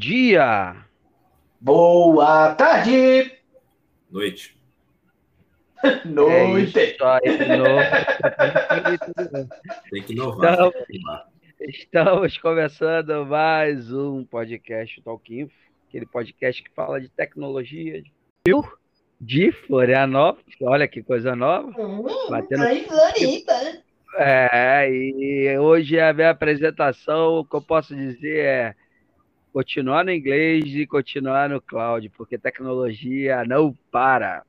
Bom dia! Boa tarde! Noite. Noite! É isso aí, de novo. Tem que inovar. Inovar. Estamos começando mais um podcast Talk Info, aquele podcast que fala de tecnologia de, de Florianópolis. Olha que coisa nova. Batendo- Ai, Floripa! É, e hoje a minha apresentação, o que eu posso dizer é continuar no inglês e continuar no cloud, porque tecnologia não para.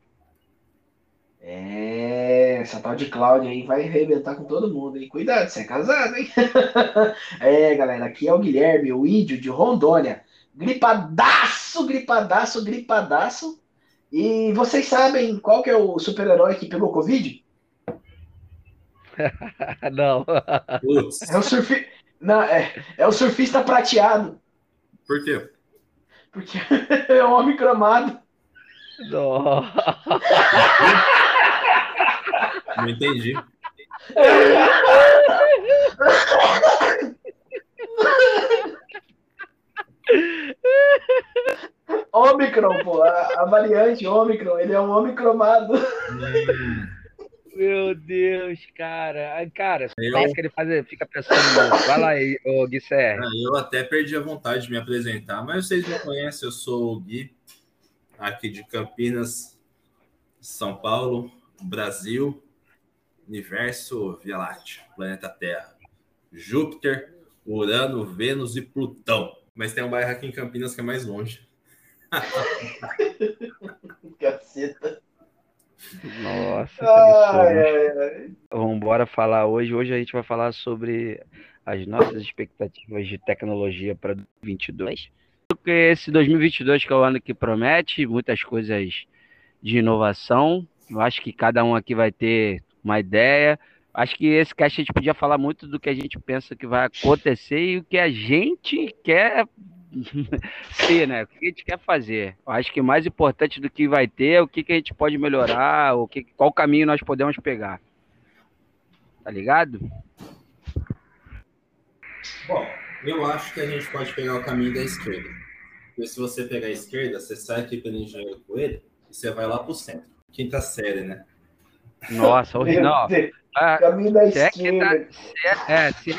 É, essa tal de Cláudia aí vai arrebentar com todo mundo, hein? Cuidado, você é casado, hein? É, galera, aqui é o Guilherme, o índio de Rondônia. Gripadaço, gripadaço, gripadaço. E vocês sabem qual que é o super-herói que pegou Covid? Não. É o, surfi... Não, é, é o surfista prateado, por quê? porque é um homem cromado. Não. Não entendi. Omicron, pô, a, a variante Omicron, ele é um homem cromado. Hum, Meu Deus, cara. Ai, Cara, Eu- parece que ele faz, fica pensando. Vai lá aí, ô Gui Serra. ah, eu até perdi a vontade de me apresentar, mas vocês me conhecem, eu sou o Gui, aqui de Campinas, São Paulo, Brasil, Universo Via Láctea, planeta Terra, Júpiter, Urano, Vênus e Plutão. Mas tem um bairro aqui em Campinas que é mais longe. Caceta. Nossa, Ai, ai, ai. Vamos embora falar hoje. Hoje a gente vai falar sobre as nossas expectativas de tecnologia para 2022. Porque esse 2022 que é o ano que promete muitas coisas de inovação. Eu acho que cada um aqui vai ter uma ideia. Acho que esse cast a gente podia falar muito do que a gente pensa que vai acontecer e o que a gente quer ser, né? O que a gente quer fazer. Eu acho que mais importante do que vai ter é o que, que a gente pode melhorar, o que, qual caminho nós podemos pegar. Tá ligado? Bom, eu acho que a gente pode pegar o caminho da esquerda. Porque se você pegar a esquerda, você sai aqui pelo engenheiro Coelho e você vai lá pro centro. Quinta série, né? Nossa. Meu Não, ah, caminho da é que tá, esquerda. é, é, se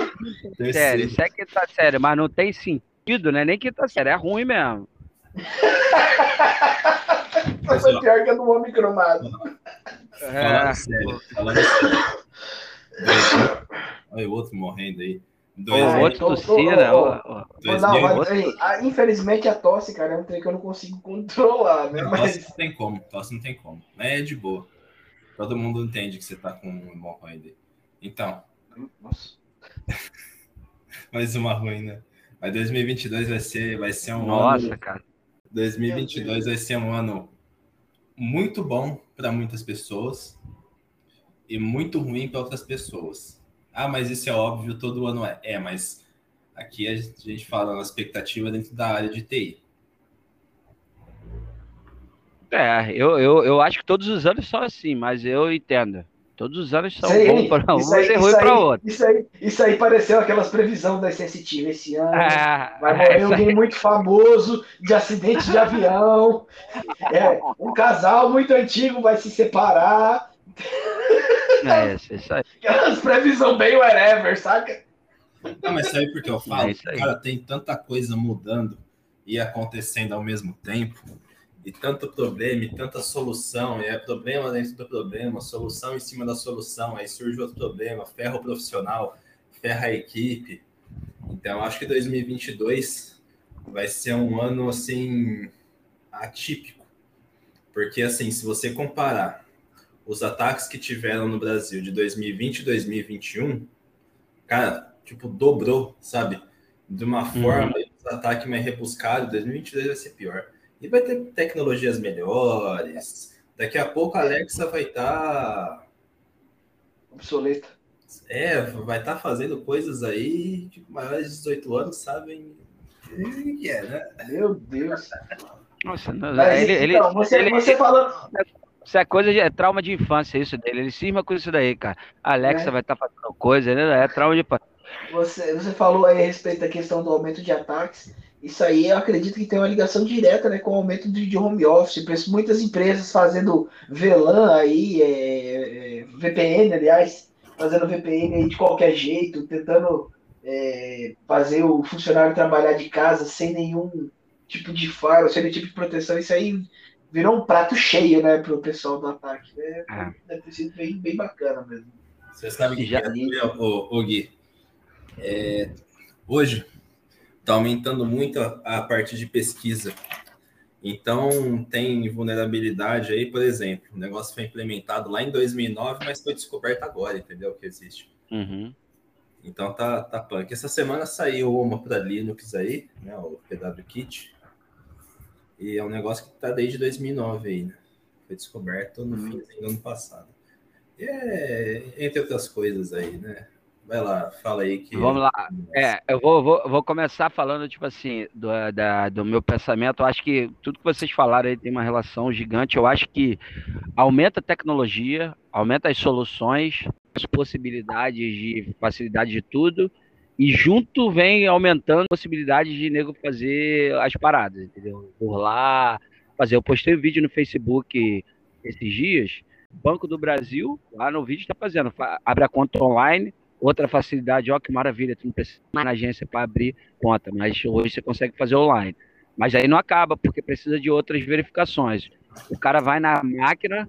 é é quinta série, mas não tem sentido, né? Nem quinta série, é ruim mesmo. Mas foi pior que a do homem cromado. Falando É, sério, falando sério. Olha o outro morrendo aí. Dois- Ai, outro tô- tô- tossia, né? ô, Ó, ô. ó. Não, não, mas, outro- assim, a- infelizmente a tosse, cara, é um trem que eu não consigo controlar, né? Não, Mas Tosse não tem como, tosse não tem como. Mas é de boa. Todo mundo entende que você tá com um hemorroide. Então, Nossa. mais uma ruim, né? Mas 2022 vai ser, vai ser um Nossa, ano. cara. 2022 vai ser um ano muito bom para muitas pessoas e muito ruim para outras pessoas. Ah, mas isso é óbvio, todo ano é. É, mas aqui a gente fala na expectativa dentro da área de TI. É, eu, eu, eu acho que todos os anos são assim, mas eu entendo. Todos os anos são aí, bons para um isso aí, e ruim para aí, outro. Isso aí, isso aí pareceu aquelas previsões da sensitiva esse ano. É, Vai morrer alguém muito famoso de acidente de avião. É, um casal muito antigo vai se separar. é isso, isso aí. Aquelas previsões bem whatever, saca? Não, mas sabe por que eu falo? É isso aí. Cara, tem tanta coisa mudando e acontecendo ao mesmo tempo, e tanto problema, e tanta solução, e é problema dentro do problema, solução em cima da solução, aí surge outro problema, ferra o profissional, ferra a equipe. Então, acho que 2022 vai ser um ano, assim, atípico. Porque, assim, se você comparar os ataques que tiveram no Brasil de 2020 e 2021, cara, tipo, dobrou, sabe? De uma forma, os ataques mais rebuscados, 2022 vai ser pior. E vai ter tecnologias melhores. Daqui a pouco a Alexa vai estar. Obsoleta. é, vai estar fazendo coisas aí que maiores de 18 anos sabem o que é, né? Meu Deus. Nossa, não, Mas, ele, ele, então, você, ele- você falando. Isso é coisa de é trauma de infância, isso dele. Ele cisma com isso daí, cara. A Alexa É. vai estar fazendo coisa, né? É trauma de infância. Você, você falou aí a respeito da questão do aumento de ataques. Isso aí eu acredito que tem uma ligação direta né, com o aumento de, home office. Muitas empresas fazendo VLAN aí, é, é, VPN, aliás, fazendo VPN aí de qualquer jeito, tentando é, fazer o funcionário trabalhar de casa sem nenhum tipo de faro, sem nenhum tipo de proteção. Isso aí virou um prato cheio, né, para o pessoal do ataque. Né? Ah. Deve ter sido bem, bem bacana mesmo. Você sabe que já... é, o, o Gui, é, hoje está aumentando muito a, a parte de pesquisa. Então, tem vulnerabilidade aí, por exemplo, o negócio foi implementado lá em 2009, mas foi descoberto agora, entendeu? Que existe. Uhum. Então, tá, tá punk. Essa semana saiu uma para Linux aí, né, o PWKit, e é um negócio que tá desde 2009 aí, né? Foi descoberto no uhum. fim do ano passado. E é, entre outras coisas aí, né? Vai lá, fala aí que. Vamos lá. É, eu vou, vou, vou começar falando, tipo assim, do, da, do meu pensamento. Eu acho que tudo que vocês falaram aí tem uma relação gigante. Eu acho que aumenta a tecnologia, aumenta as soluções, as possibilidades de facilidade de tudo. E junto vem aumentando a possibilidade de nego fazer as paradas, entendeu? Por lá, fazer. Eu postei um vídeo no Facebook esses dias. Banco do Brasil, lá no vídeo, está fazendo. Abre a conta online Outra facilidade, ó, que maravilha, tu não precisa ir na agência para abrir conta, mas hoje você consegue fazer online. Mas aí não acaba, porque precisa de outras verificações. O cara vai na máquina,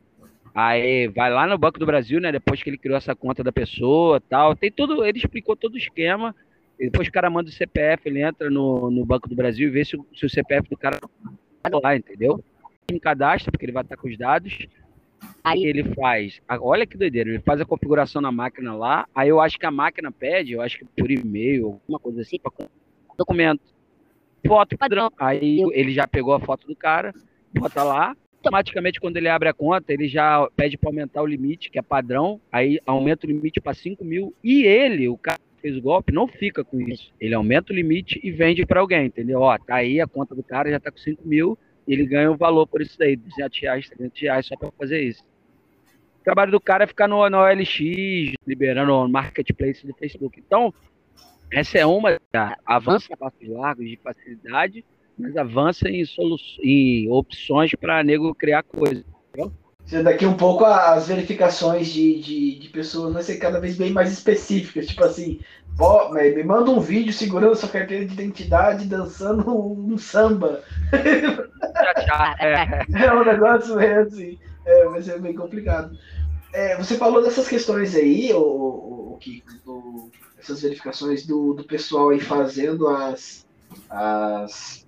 aí vai lá no Banco do Brasil, né? Depois que ele criou essa conta da pessoa tal. Tem tudo, ele explicou todo o esquema. depois o cara manda o CPF, ele entra no, no Banco do Brasil e vê se, se o CPF do cara tá lá, entendeu? Ele cadastra, porque ele vai estar com os dados Aí ele faz, olha que doideira, ele faz a configuração na máquina lá, aí eu acho que a máquina pede, eu acho que por e-mail, alguma coisa assim, para documento. Foto padrão. Aí ele já pegou a foto do cara, bota lá, automaticamente quando ele abre a conta, ele já pede para aumentar o limite, que é padrão, aí aumenta o limite para 5 mil, e ele, o cara que fez o golpe, não fica com isso. Ele aumenta o limite e vende para alguém, entendeu? Ó, tá aí, a conta do cara já tá com 5 mil, ele ganha o valor por isso daí, 200 reais, 300 reais, só para fazer isso. O trabalho do cara é ficar no, no OLX, liberando o marketplace do Facebook. Então, essa é uma, avança a passos largos de facilidade, mas avança em, em opções para nego criar coisas. Daqui um pouco as verificações de, de, de, pessoas vão ser cada vez bem mais específicas. Tipo assim, me manda um vídeo segurando sua carteira de identidade dançando um samba. é um negócio meio assim. É, vai ser bem complicado. É, você falou dessas questões aí, o, o, o essas verificações do, do pessoal aí fazendo as, as,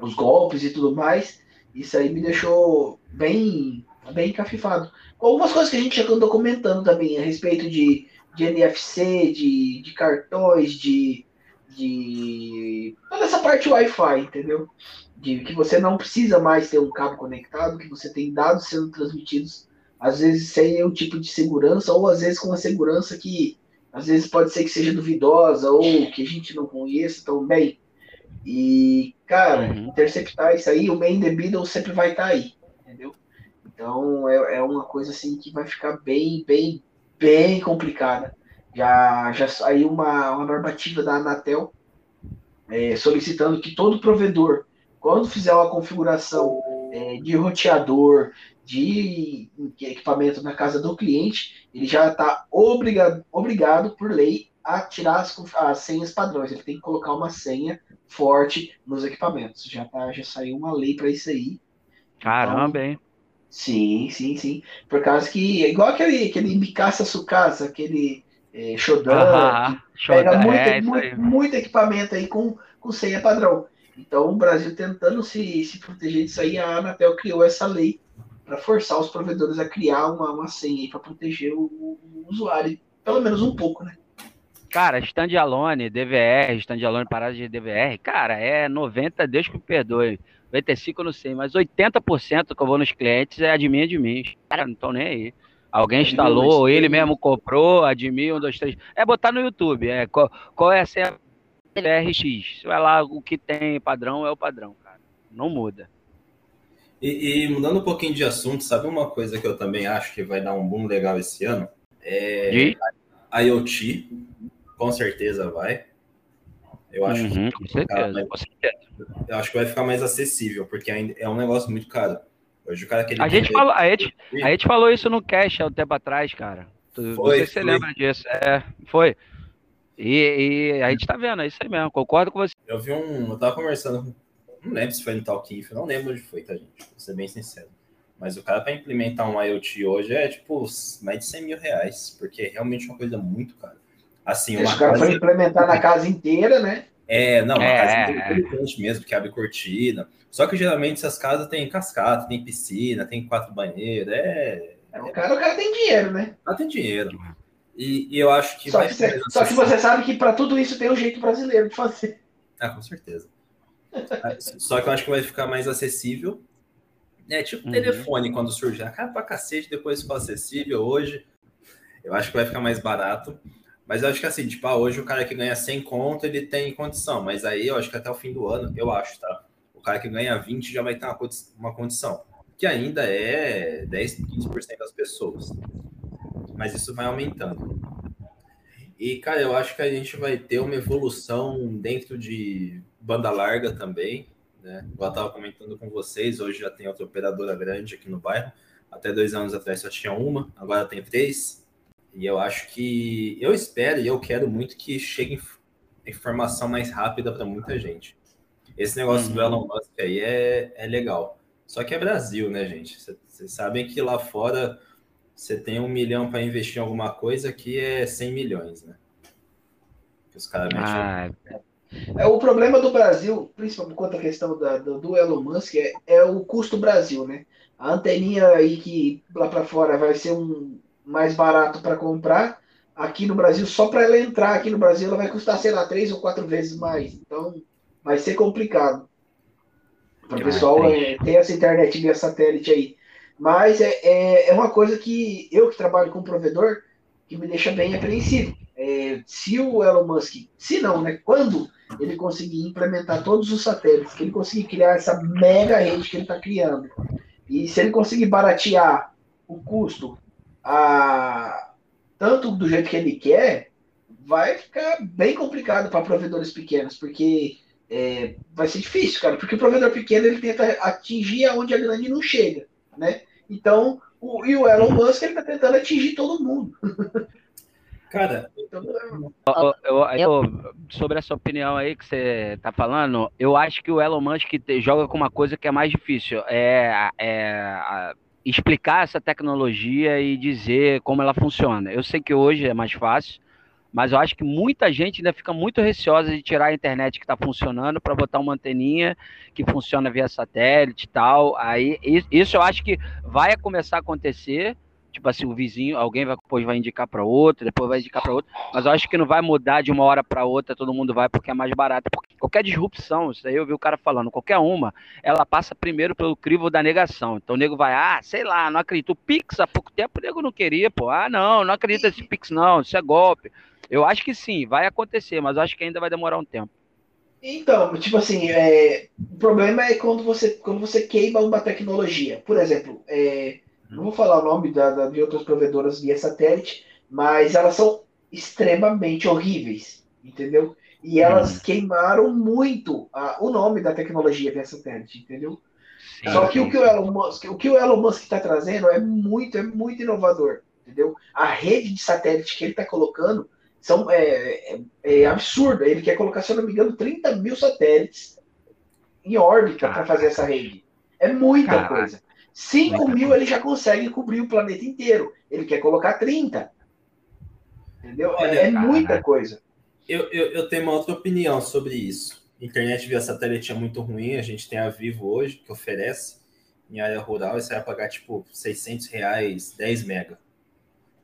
os golpes e tudo mais. Isso aí me deixou bem, bem cafifado. Algumas coisas que a gente já andou comentando também a respeito de, de NFC, de, de cartões, de, de toda essa parte Wi-Fi, entendeu? de que você não precisa mais ter um cabo conectado, que você tem dados sendo transmitidos, às vezes sem nenhum tipo de segurança, ou às vezes com uma segurança que às vezes pode ser que seja duvidosa, ou que a gente não conheça tão bem. E, cara, uhum. interceptar isso aí, o main the middle sempre vai estar tá aí, entendeu? Então é, é uma coisa assim que vai ficar bem, bem, bem complicada. Já, já saiu uma, uma normativa da Anatel é, solicitando que todo provedor quando fizer uma configuração é, de roteador, de equipamento na casa do cliente, ele já está obrigado, obrigado por lei a tirar as, as, senhas padrões. Ele tem que colocar uma senha forte nos equipamentos. Já, tá, já saiu uma lei para isso aí. Caramba, então, hein? Sim, sim, sim. Por causa que, igual aquele, aquele Mikasa Sukasa, aquele é, Shodan, ah, pega muito, é, muito, muito, equipamento aí com, com senha padrão. Então, o Brasil tentando se, se proteger disso aí, a Anatel criou essa lei para forçar os provedores a criar uma, uma senha para proteger o, o, usuário, pelo menos um pouco, né? Cara, standalone, DVR, standalone parada de DVR, cara, é 90, Deus que me perdoe. 95 eu não sei, mas 80% que eu vou nos clientes é admin, admin. Cara, não estão nem aí. Alguém instalou, ou ele mesmo comprou, admin, um, dois, três. É botar no YouTube, é, qual, qual é a senha RX. Vai lá, o que tem padrão é o padrão, cara. Não muda. E, e, mudando um pouquinho de assunto, sabe uma coisa que eu também acho que vai dar um boom legal esse ano? É de? IoT, com certeza vai. Eu acho, Uhum, com certeza, vai- com certeza. eu acho que vai ficar mais acessível, porque é um negócio muito caro. Hoje o cara que A gente, quer- falou, a, gente, a gente falou isso no cast há um tempo atrás, cara. Tu, não Foi, sei se você lembra disso. É, foi. E, e a gente tá vendo, é isso aí mesmo. Concordo com você. Eu vi um. Eu tava conversando. Não lembro se foi no Talkinf, não lembro onde foi, tá, gente? Vou ser bem sincero. Mas o cara para implementar um IoT hoje é tipo mais de 100 mil reais, porque é realmente uma coisa muito cara. Assim, uma Esse cara casa- foi implementar na casa inteira, né? É, não, uma É, casa é. inteligente mesmo, que abre cortina. Só que geralmente essas casas têm cascata, tem piscina, tem quatro banheiros, é. É, O cara, o cara tem dinheiro, né? Tem dinheiro. E, e eu acho que Só vai que, ser você, só que você sabe que para tudo isso tem um jeito brasileiro de fazer. Ah, com certeza. Só que eu acho que vai ficar mais acessível. É tipo Uhum. telefone quando surge. Ah, cara, pra cacete, depois ficou acessível. Hoje, eu acho que vai ficar mais barato. Mas eu acho que assim, tipo, ah, hoje o cara que ganha 100 conto, ele tem condição. Mas aí eu acho que até o fim do ano, eu acho, tá? O cara que ganha 20 já vai ter uma, uma condição. Que ainda é 10, 15% das pessoas. Mas isso vai aumentando. E, cara, eu acho que a gente vai ter uma evolução dentro de banda larga também, né? Eu tava comentando com vocês, hoje já tem outra operadora grande aqui no bairro. Até dois anos atrás só tinha uma, agora tem três. E eu acho que, eu espero e eu quero muito que chegue inf- informação mais rápida para muita gente. Esse negócio do Uhum. Elon Musk aí é, é legal. Só que é Brasil, né, gente? Vocês sabem que lá fora você tem um milhão para investir em alguma coisa, aqui é 100 milhões, né? Que os caras Ah, É, o problema do Brasil, principalmente quanto à questão da- do, do Elon Musk, é, é o custo Brasil, né? A anteninha aí que lá para fora vai ser um mais barato para comprar, aqui no Brasil, só para ela entrar aqui no Brasil, ela vai custar, sei lá, três ou quatro vezes mais. Então, vai ser complicado. Para o pessoal é, ter essa internet via satélite aí. Mas é, é, é uma coisa que eu que trabalho com provedor, que me deixa bem apreensivo. É, se o Elon Musk, se não, né? Quando ele conseguir implementar todos os satélites, que ele conseguir criar essa mega rede que ele está criando, e se ele conseguir baratear o custo a, tanto do jeito que ele quer, vai ficar bem complicado para provedores pequenos, porque é, vai ser difícil, cara, porque o provedor pequeno ele tenta atingir aonde a grande não chega, né? Então, o, e o Elon Musk ele está tentando atingir todo mundo. Cara, Então, Eu, eu- eu- sobre essa opinião aí que você tá falando, eu acho que o Elon Musk te- joga com uma coisa que é mais difícil, é, é a- explicar essa tecnologia e dizer como ela funciona. Eu sei que hoje é mais fácil, mas eu acho que muita gente ainda fica muito receosa de tirar a internet que está funcionando para botar uma anteninha que funciona via satélite e tal. Aí isso eu acho que vai começar a acontecer. Tipo assim, o vizinho, alguém vai, depois vai indicar para outro, depois vai indicar para outro, mas eu acho que não vai mudar de uma hora para outra, todo mundo vai porque é mais barato. Porque qualquer disrupção, isso aí eu vi o cara falando, qualquer uma, ela passa primeiro pelo crivo da negação. Então o nego vai, ah, sei lá, não acredito. O Pix há pouco tempo o nego não queria, pô. Ah, não, não acredito nesse Pix, não, isso é golpe. Eu acho que sim, vai acontecer, mas eu acho que ainda vai demorar um tempo. Então, tipo assim, é, o problema é quando você, quando você queima uma tecnologia. Por exemplo, é, não vou falar o nome da, da- de outras provedoras via satélite, mas elas são extremamente horríveis, entendeu? E elas queimaram muito a- o nome da tecnologia via satélite, entendeu? Sim, Só que sim, o que o Elon Musk, o que o Elon Musk está trazendo é muito, é muito inovador, entendeu? A rede de satélite que ele está colocando são, é, é, é absurda. Ele quer colocar, se eu não me engano, 30 mil satélites em órbita para fazer essa rede. É muita Caraca. coisa. 5 Muita mil ele já consegue cobrir o planeta inteiro. Ele quer colocar 30. Entendeu? É- Olha, é muita caraca. coisa. Eu, eu, eu tenho uma outra opinião sobre isso. Internet via satélite é muito ruim. A gente tem a Vivo hoje, que oferece em área rural, e você vai pagar tipo 600 reais, 10 mega.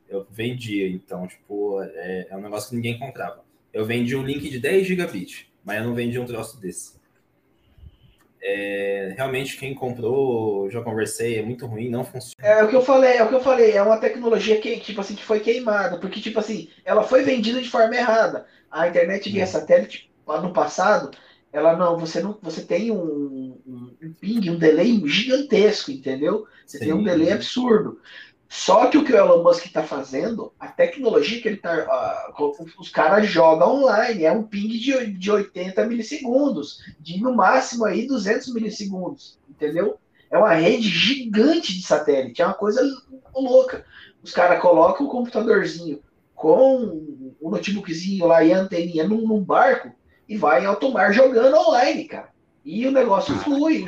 Eu vendia, então, tipo, é, é um negócio que ninguém comprava. Eu vendi um link de 10 gigabit, mas eu não vendi um troço desse. É, realmente, quem comprou, já conversei, é muito ruim, não funciona. É o que eu falei, é o que eu falei, é uma tecnologia que, tipo assim, que foi queimada, porque, tipo assim, ela foi vendida de forma errada. A internet via satélite, lá no passado, ela não, você não, você tem um, um, um ping, um delay gigantesco, entendeu? Você tem um Sim. delay absurdo. Só que o que o Elon Musk está fazendo, a tecnologia que ele está. Uh, os caras jogam online, é um ping de, de 80 milissegundos, de no máximo aí 200 milissegundos, entendeu? É uma rede gigante de satélite, é uma coisa louca. Os caras colocam o computadorzinho com o notebookzinho lá e a anteninha num, num barco e vai em alto mar jogando online, cara. E o negócio flui,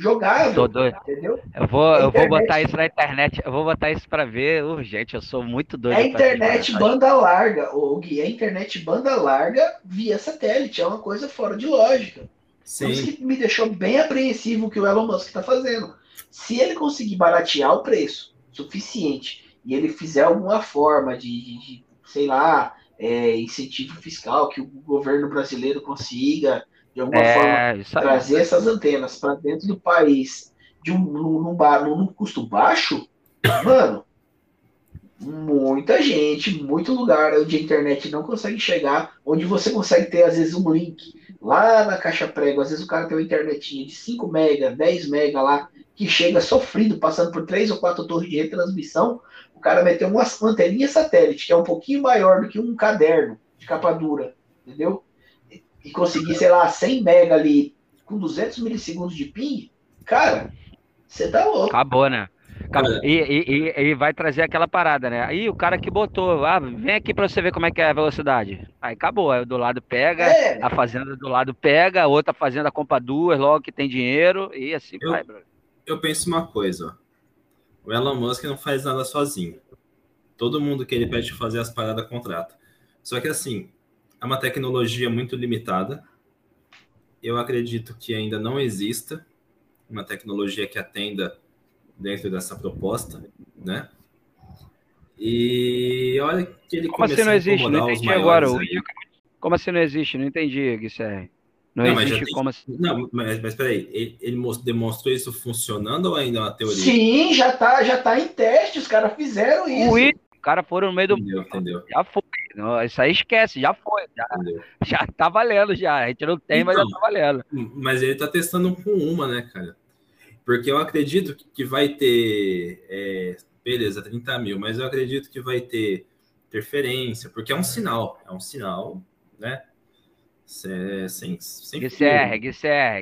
jogável, Tô doido. entendeu? Eu vou, eu vou botar isso na internet, eu vou botar isso para ver urgente, eu sou muito doido. É internet banda larga, o Gui, é internet banda larga via satélite, é uma coisa fora de lógica. Sim. Isso que me deixou bem apreensivo o que o Elon Musk está fazendo. Se ele conseguir baratear o preço suficiente e ele fizer alguma forma de, de, de sei lá, é, incentivo fiscal que o governo brasileiro consiga de alguma é, forma, trazer essas antenas para dentro do país de um, num, num, num custo baixo, mano, muita gente, muito lugar onde a internet não consegue chegar, onde você consegue ter, às vezes, um link lá na caixa prego, às vezes o cara tem uma internetinha de 5 mega, 10 mega lá, que chega sofrido, passando por três ou quatro torres de retransmissão, o cara meteu uma anteninha satélite, que é um pouquinho maior do que um caderno de capa dura, entendeu? E conseguir, sei lá, 100 mega ali com 200 milissegundos de ping, cara, você tá louco. Acabou, né? Acabou. E, e, e, vai trazer aquela parada, né? Aí o cara que botou, ah, vem aqui pra você ver como é que é a velocidade. Aí acabou, aí do lado pega, é. a fazenda do lado pega, a outra fazenda compra duas, logo que tem dinheiro, e assim eu, vai, bro. Eu penso uma coisa, ó. O Elon Musk não faz nada sozinho. Todo mundo que ele pede fazer as paradas contrata. Só que assim, é uma tecnologia muito limitada. Eu acredito que ainda não exista uma tecnologia que atenda dentro dessa proposta, né? E olha que ele Como assim não existe? Não entendi agora. Como assim não existe? Não entendi, Guilherme. Não, não existe tem... como assim. Não, mas, mas peraí, ele, ele, demonstrou isso funcionando ou ainda é uma teoria? Sim, já tá, já tá em teste, os caras fizeram isso. O cara foram no meio do. Entendeu, entendeu. Já foi. Não, isso aí esquece, já foi. Já, já tá valendo, já. A gente não tem, então, mas já então, tá valendo. Mas ele tá testando com uma, né, cara? Porque eu acredito que vai ter. É, beleza, 30 mil, mas eu acredito que vai ter interferência, porque é um sinal. É um sinal, né? Sem, sem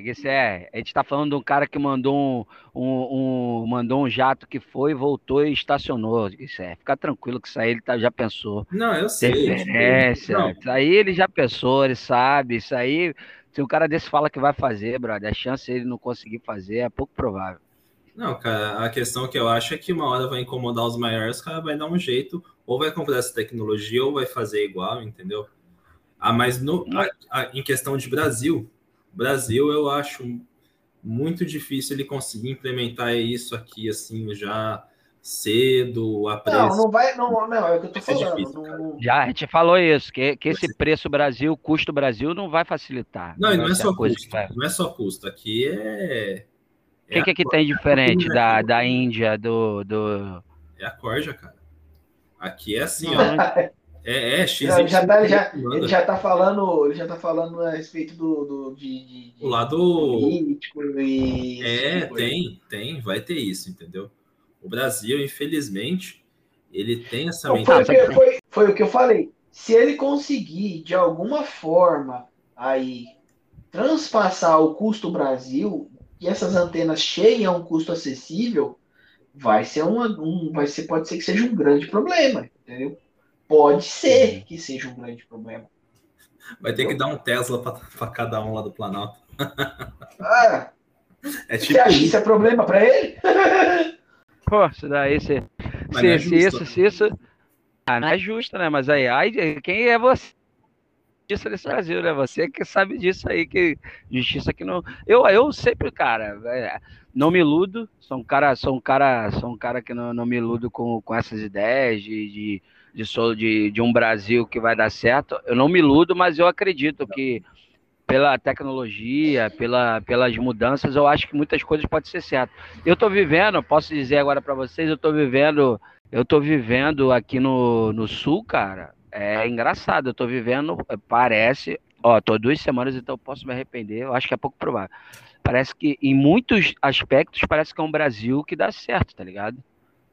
Guisser. A gente tá falando de um cara que mandou um, um, um, mandou um jato que foi, voltou e estacionou. Guisser. Fica tranquilo que isso aí ele tá, já pensou. Não, eu sei. Referência. Isso aí ele já pensou, ele sabe. Isso aí, se um cara desse fala que vai fazer, brother, a chance de ele não conseguir fazer é pouco provável. Não, cara, a questão que eu acho é que uma hora vai incomodar os maiores, o cara vai dar um jeito, ou vai comprar essa tecnologia, ou vai fazer igual, entendeu? Ah, mas no, a, a, em questão de Brasil, Brasil eu acho muito difícil ele conseguir implementar isso aqui assim já cedo, a preço. Não, não vai, não, não é o que eu tô falando. Difícil, não... Já, a gente falou isso, que, que esse preço Brasil, custo Brasil não vai facilitar. Não, não, não é só custo, não é só custo, aqui é... O que, é que, que tem diferente da, da Índia, do, do... É a corja, cara. Aqui é assim, ó. É, é X. Ele já, tá, já, ele já tá falando, ele já tá falando a respeito do, do de, de, o lado político e é tipo tem, tem, vai ter isso, entendeu? O Brasil, infelizmente, ele tem essa mentalidade. Foi, foi, foi o que eu falei. Se ele conseguir de alguma forma aí transpassar o custo Brasil e essas antenas cheguem a um custo acessível, vai ser uma, um, vai ser, pode ser que seja um grande problema, entendeu? Pode ser que seja um grande problema. Vai ter que dar um Tesla para cada um lá do Planalto. Ah, é tipo você acha que isso é problema para ele? Pô, isso daí, se, se, é se isso, se isso. Ah, não é justo, né? Mas aí, aí quem é você? Justiça desse Brasil, né? Você que sabe disso aí, que justiça que não. Eu, eu sempre, cara, é, não me iludo. Sou um cara, sou um cara, sou um cara que não, não me iludo com, com essas ideias de, de de, de, de um Brasil que vai dar certo. Eu não me iludo, mas eu acredito que pela tecnologia, pela, pelas mudanças, eu acho que muitas coisas podem ser certas. Eu estou vivendo, posso dizer agora para vocês, eu estou vivendo, eu estou vivendo aqui no, no sul, cara. É engraçado, eu estou vivendo, parece, ó, tô duas semanas, então posso me arrepender, eu acho que é pouco provável. Parece que em muitos aspectos parece que é um Brasil que dá certo, tá ligado?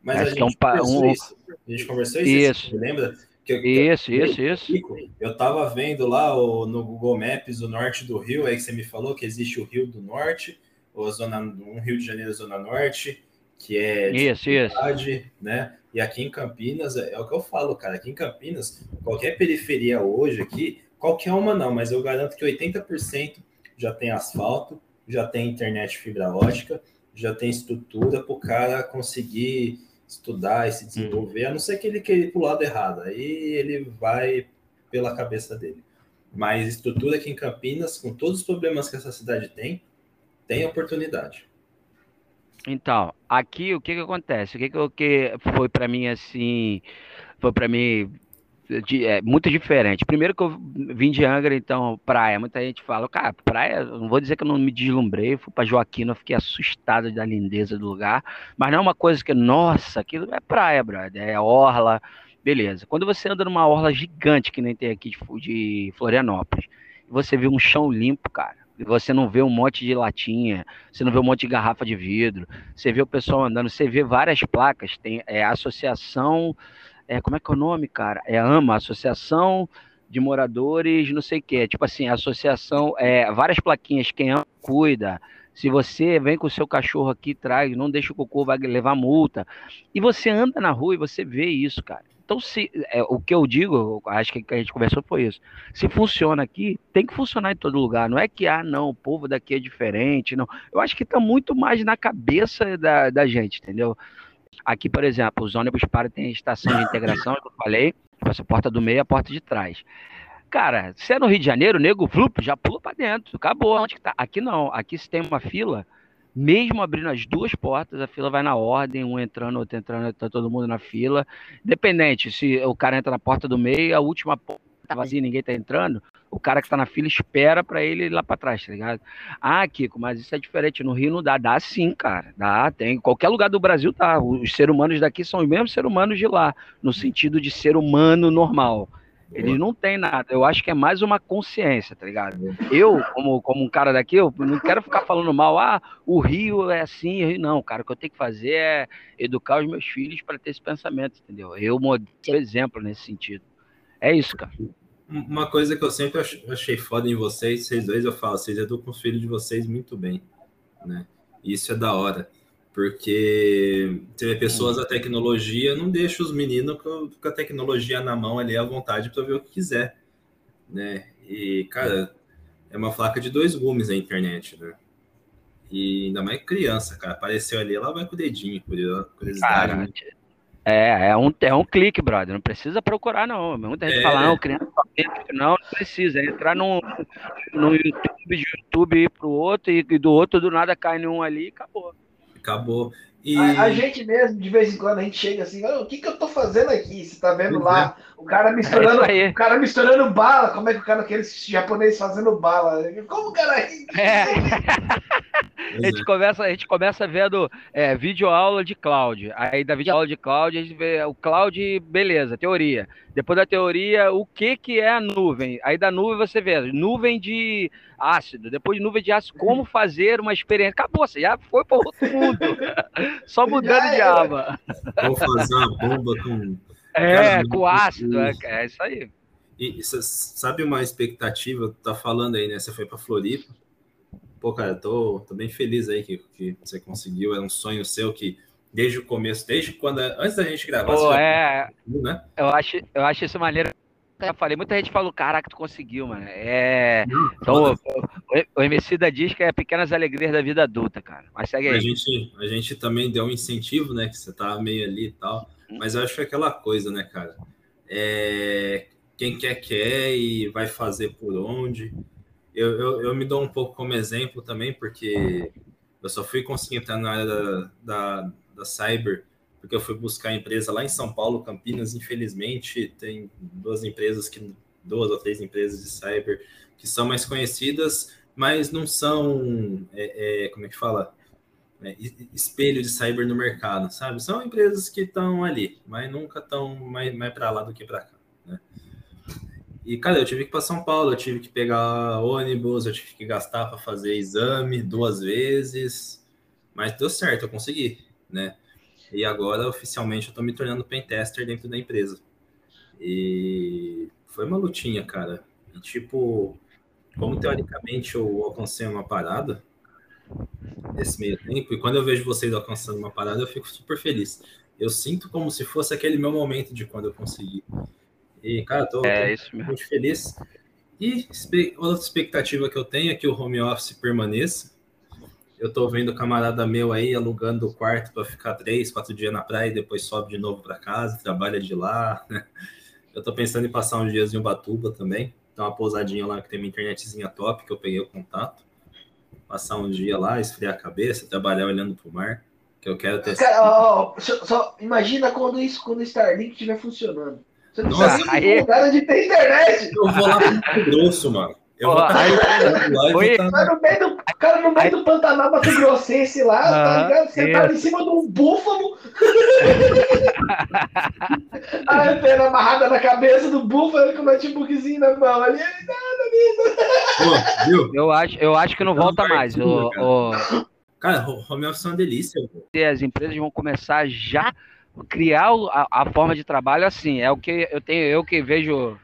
Mas a gente, um, conversou um... isso. a gente conversou isso. Isso. Você lembra? Que eu, isso, eu, isso, isso. Eu tava vendo lá o, no Google Maps o norte do Rio, aí que você me falou que existe o Rio do Norte, ou zona, um Rio de Janeiro Zona Norte, que é isso, isso. né? E aqui em Campinas, é, é, o que eu falo, cara, aqui em Campinas, qualquer periferia hoje aqui, qualquer uma não, mas eu garanto que 80% já tem asfalto, já tem internet fibra ótica, já tem estrutura para o cara conseguir estudar e se desenvolver, a não ser que ele queira ir para o lado errado. Aí ele vai pela cabeça dele. Mas estrutura aqui em Campinas, com todos os problemas que essa cidade tem, tem oportunidade. Então, aqui o que que acontece? O que que, que foi para mim assim, foi para mim de, é, muito diferente. Primeiro que eu vim de Angra, então, praia. Muita gente fala, cara, praia, não vou dizer que eu não me deslumbrei, fui para Joaquina, fiquei assustado da lindeza do lugar, mas não é uma coisa que, nossa, aquilo é praia, brother, é orla, beleza. Quando você anda numa orla gigante, que nem tem aqui de, de Florianópolis, você vê um chão limpo, cara, você não vê um monte de latinha, você não vê um monte de garrafa de vidro, você vê o pessoal andando, você vê várias placas, tem é, associação é, como é que é o nome, cara? É AMA, Associação de Moradores, não sei o quê. Tipo assim, associação, é, várias plaquinhas, quem ama, cuida. Se você vem com o seu cachorro aqui, traz, não deixa o cocô, vai levar multa. E você anda na rua e você vê isso, cara. Então, se, é, o que eu digo, acho que a gente conversou foi isso. Se funciona aqui, tem que funcionar em todo lugar. Não é que, ah, não, o povo daqui é diferente, não. Eu acho que está muito mais na cabeça da, da gente, entendeu? Aqui, por exemplo, os ônibus param, tem estação de integração, que eu falei, essa porta do meio e a porta de trás. Cara, se é no Rio de Janeiro, o nego flup, já pula para dentro, acabou. Onde que tá? Aqui não, aqui se tem uma fila, mesmo abrindo as duas portas, a fila vai na ordem, um entrando, outro entrando, tá todo mundo na fila. Independente, se o cara entra na porta do meio, a última porta tá vazia, ninguém tá entrando, o cara que tá na fila espera para ele ir lá para trás, tá ligado? Ah, Kiko, mas isso é diferente. No Rio não dá. Dá sim, cara. Dá, tem. Qualquer lugar do Brasil tá. Os seres humanos daqui são os mesmos seres humanos de lá, no sentido de ser humano normal. Eles não têm nada. Eu acho que é mais uma consciência, tá ligado? Eu, como, como um cara daqui, eu não quero ficar falando mal. Ah, o Rio é assim. Rio... Não, cara, o que eu tenho que fazer é educar os meus filhos para ter esse pensamento, entendeu? Eu sou exemplo nesse sentido. É isso, cara. Uma coisa que eu sempre achei foda em vocês, vocês dois, eu falo, vocês educam os filhos de vocês muito bem, né? Isso é da hora, porque você vê pessoas da tecnologia, não deixa os meninos com, a tecnologia na mão ali à vontade para ver o que quiser, né? E, cara, é uma faca de dois gumes a internet, né? E ainda mais criança, cara. Apareceu ali, ela vai com o dedinho, curiosidade. Cara, é, é um, é um clique, brother. Não precisa procurar, não. Muita gente é. fala, não, criança não, não precisa. É entrar no, no YouTube, de YouTube ir pro outro, e, e do outro do nada cai nenhum ali e acabou. Acabou. E... A, a, gente mesmo, de vez em quando, a gente chega assim, o que, que eu tô fazendo aqui? Você tá vendo lá é. o cara misturando, é o cara misturando bala, como é que o cara, aquele japonês fazendo bala? Como o cara. É. a, gente começa, a gente começa vendo é, vídeo aula de cloud. Aí da vídeo aula de cloud, a gente vê o cloud, beleza, teoria. Depois da teoria, o que, que é a nuvem? Aí da nuvem você vê nuvem de ácido. Depois de nuvem de ácido, como fazer uma experiência. Acabou, você já foi para outro mundo. Só mudando de aba. Vou fazer uma bomba com. É, com ácido, é, é, isso aí. E sabe uma expectativa, tá falando aí, né? Você foi para Floripa. Pô, cara, tô, tô bem feliz aí que, que você conseguiu. É um sonho seu que desde o começo, desde quando antes da gente gravar, Pô, é, né? Eu acho, eu acho isso maneiro. Eu falei, muita gente falou, caraca, tu conseguiu, mano. É. Então, o, o MC da diz que é pequenas alegrias da vida adulta, cara. Mas segue aí. A gente, a gente também deu um incentivo, né? Que você tá meio ali e tal. Hum. Mas eu acho que é aquela coisa, né, cara? É, quem quer, quer e vai fazer por onde. Eu, eu, eu me dou um pouco como exemplo também, porque eu só fui conseguir entrar na área da, da, da cyber porque eu fui buscar a empresa lá em São Paulo, Campinas, infelizmente, tem duas empresas que duas ou três empresas de cyber que são mais conhecidas, mas não são, é, é, como é que fala? É, espelho de cyber no mercado, sabe? São empresas que estão ali, mas nunca estão mais, mais para lá do que para cá, né? E, cara, eu tive que ir para São Paulo, eu tive que pegar ônibus, eu tive que gastar para fazer exame duas vezes, mas deu certo, eu consegui, né? E agora, oficialmente, eu tô me tornando pentester dentro da empresa. E foi uma lutinha, cara. E, tipo, como teoricamente eu alcancei uma parada nesse meio tempo, e quando eu vejo vocês alcançando uma parada, eu fico super feliz. Eu sinto como se fosse aquele meu momento de quando eu consegui. E, cara, tô, É tô muito feliz. E outra expectativa que eu tenho é que o home office permaneça. Eu tô vendo camarada meu aí alugando o quarto para ficar três, quatro dias na praia e depois sobe de novo para casa, trabalha de lá. né? Eu tô pensando em passar uns dias em Ubatuba também. Tem uma pousadinha lá que tem uma internetzinha top que eu peguei o contato. Passar um dia lá, esfriar a cabeça, trabalhar olhando pro mar. Que eu quero ter. Cara, ó, ó, só, só imagina quando isso, quando o Starlink estiver funcionando. Você não Nossa, precisa onde tem internet. Eu vou lá pro Mato Grosso, mano. Eu vou estar aí- e vou Oi? tá- no meio do, cara, no meio do Pantanal Mato Grossense lá, tá Aham, ligado? Sentado em isso. cima de um búfalo. a antena amarrada na cabeça do búfalo com o notebookzinho na mão ali. Pô, viu? Eu acho, eu acho que não Não volta mais. participa, O, cara. o- Cara, home office é uma delícia. pô. as empresas vão começar já a criar a, a forma de trabalho assim. É o que eu tenho, eu que vejo.